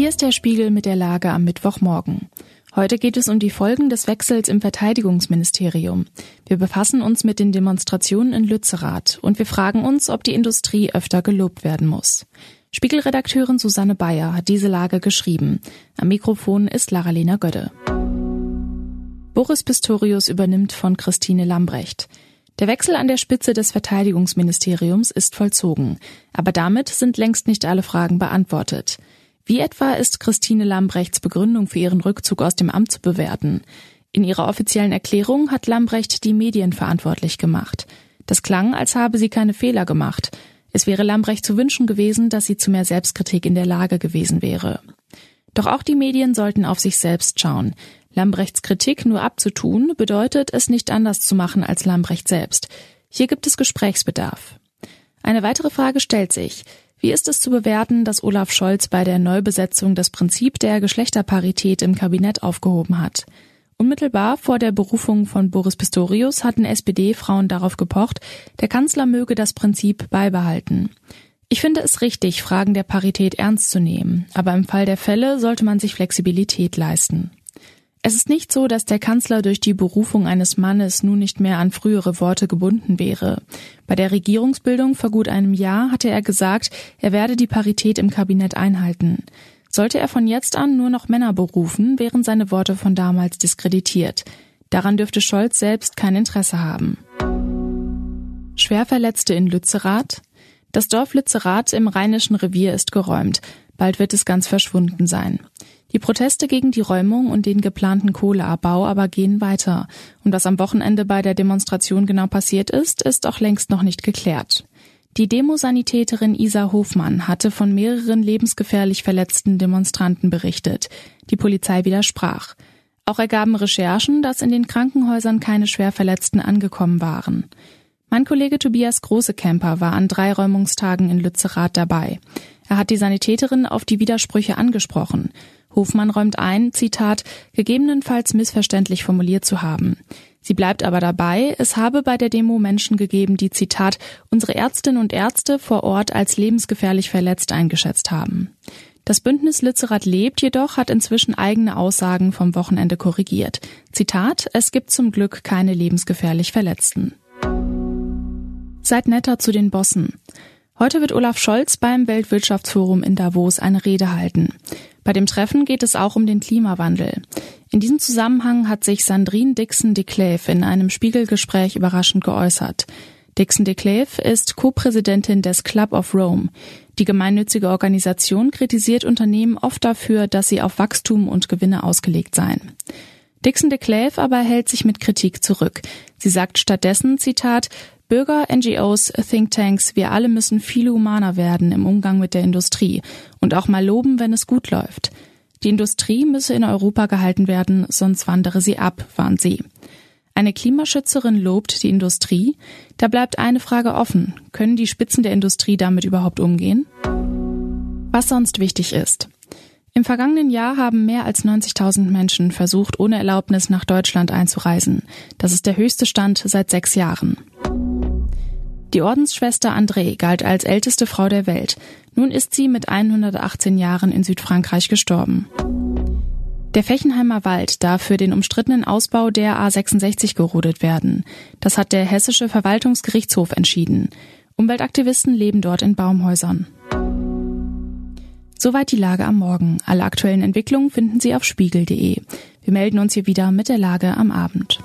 Hier ist der Spiegel mit der Lage am Mittwochmorgen. Heute geht es um die Folgen des Wechsels im Verteidigungsministerium. Wir befassen uns mit den Demonstrationen in Lützerath und wir fragen uns, ob die Industrie öfter gelobt werden muss. Spiegelredakteurin Susanne Bayer hat diese Lage geschrieben. Am Mikrofon ist Lara-Lena Gödde. Boris Pistorius übernimmt von Christine Lambrecht. Der Wechsel an der Spitze des Verteidigungsministeriums ist vollzogen, aber damit sind längst nicht alle Fragen beantwortet. Wie etwa ist Christine Lambrechts Begründung für ihren Rückzug aus dem Amt zu bewerten? In ihrer offiziellen Erklärung hat Lambrecht die Medien verantwortlich gemacht. Das klang, als habe sie keine Fehler gemacht. Es wäre Lambrecht zu wünschen gewesen, dass sie zu mehr Selbstkritik in der Lage gewesen wäre. Doch auch die Medien sollten auf sich selbst schauen. Lambrechts Kritik nur abzutun, bedeutet es nicht anders zu machen als Lambrecht selbst. Hier gibt es Gesprächsbedarf. Eine weitere Frage stellt sich. Wie ist es zu bewerten, dass Olaf Scholz bei der Neubesetzung das Prinzip der Geschlechterparität im Kabinett aufgehoben hat? Unmittelbar vor der Berufung von Boris Pistorius hatten SPD-Frauen darauf gepocht, der Kanzler möge das Prinzip beibehalten. Ich finde es richtig, Fragen der Parität ernst zu nehmen, aber im Fall der Fälle sollte man sich Flexibilität leisten. Es ist nicht so, dass der Kanzler durch die Berufung eines Mannes nun nicht mehr an frühere Worte gebunden wäre. Bei der Regierungsbildung vor gut einem Jahr hatte er gesagt, er werde die Parität im Kabinett einhalten. Sollte er von jetzt an nur noch Männer berufen, wären seine Worte von damals diskreditiert. Daran dürfte Scholz selbst kein Interesse haben. Schwerverletzte in Lützerath? Das Dorf Lützerath im Rheinischen Revier ist geräumt. Bald wird es ganz verschwunden sein. Die Proteste gegen die Räumung und den geplanten Kohleabbau aber gehen weiter. Und was am Wochenende bei der Demonstration genau passiert ist, ist auch längst noch nicht geklärt. Die Demosanitäterin Isa Hofmann hatte von mehreren lebensgefährlich verletzten Demonstranten berichtet. Die Polizei widersprach. Auch ergaben Recherchen, dass in den Krankenhäusern keine Schwerverletzten angekommen waren. Mein Kollege Tobias Großekemper war an drei Räumungstagen in Lützerath dabei. Er hat die Sanitäterin auf die Widersprüche angesprochen. Hofmann räumt ein, Zitat, gegebenenfalls missverständlich formuliert zu haben. Sie bleibt aber dabei, es habe bei der Demo Menschen gegeben, die, Zitat, unsere Ärztinnen und Ärzte vor Ort als lebensgefährlich verletzt eingeschätzt haben. Das Bündnis Lützerath lebt jedoch hat inzwischen eigene Aussagen vom Wochenende korrigiert. Zitat, es gibt zum Glück keine lebensgefährlich Verletzten. Seid netter zu den Bossen. Heute wird Olaf Scholz beim Weltwirtschaftsforum in Davos eine Rede halten. Bei dem Treffen geht es auch um den Klimawandel. In diesem Zusammenhang hat sich Sandrine Dixon de Cleve in einem Spiegelgespräch überraschend geäußert. Dixon de Cleve ist Co-Präsidentin des Club of Rome. Die gemeinnützige Organisation kritisiert Unternehmen oft dafür, dass sie auf Wachstum und Gewinne ausgelegt seien. Dixon de Cleve aber hält sich mit Kritik zurück. Sie sagt stattdessen, Zitat, Bürger, NGOs, Thinktanks, wir alle müssen viel humaner werden im Umgang mit der Industrie und auch mal loben, wenn es gut läuft. Die Industrie müsse in Europa gehalten werden, sonst wandere sie ab, warnt sie. Eine Klimaschützerin lobt die Industrie. Da bleibt eine Frage offen. Können die Spitzen der Industrie damit überhaupt umgehen? Was sonst wichtig ist. Im vergangenen Jahr haben mehr als 90.000 Menschen versucht, ohne Erlaubnis nach Deutschland einzureisen. Das ist der höchste Stand seit sechs Jahren. Die Ordensschwester André galt als älteste Frau der Welt. Nun ist sie mit 118 Jahren in Südfrankreich gestorben. Der Fechenheimer Wald darf für den umstrittenen Ausbau der A66 gerodet werden. Das hat der Hessische Verwaltungsgerichtshof entschieden. Umweltaktivisten leben dort in Baumhäusern. Soweit die Lage am Morgen. Alle aktuellen Entwicklungen finden Sie auf spiegel.de. Wir melden uns hier wieder mit der Lage am Abend.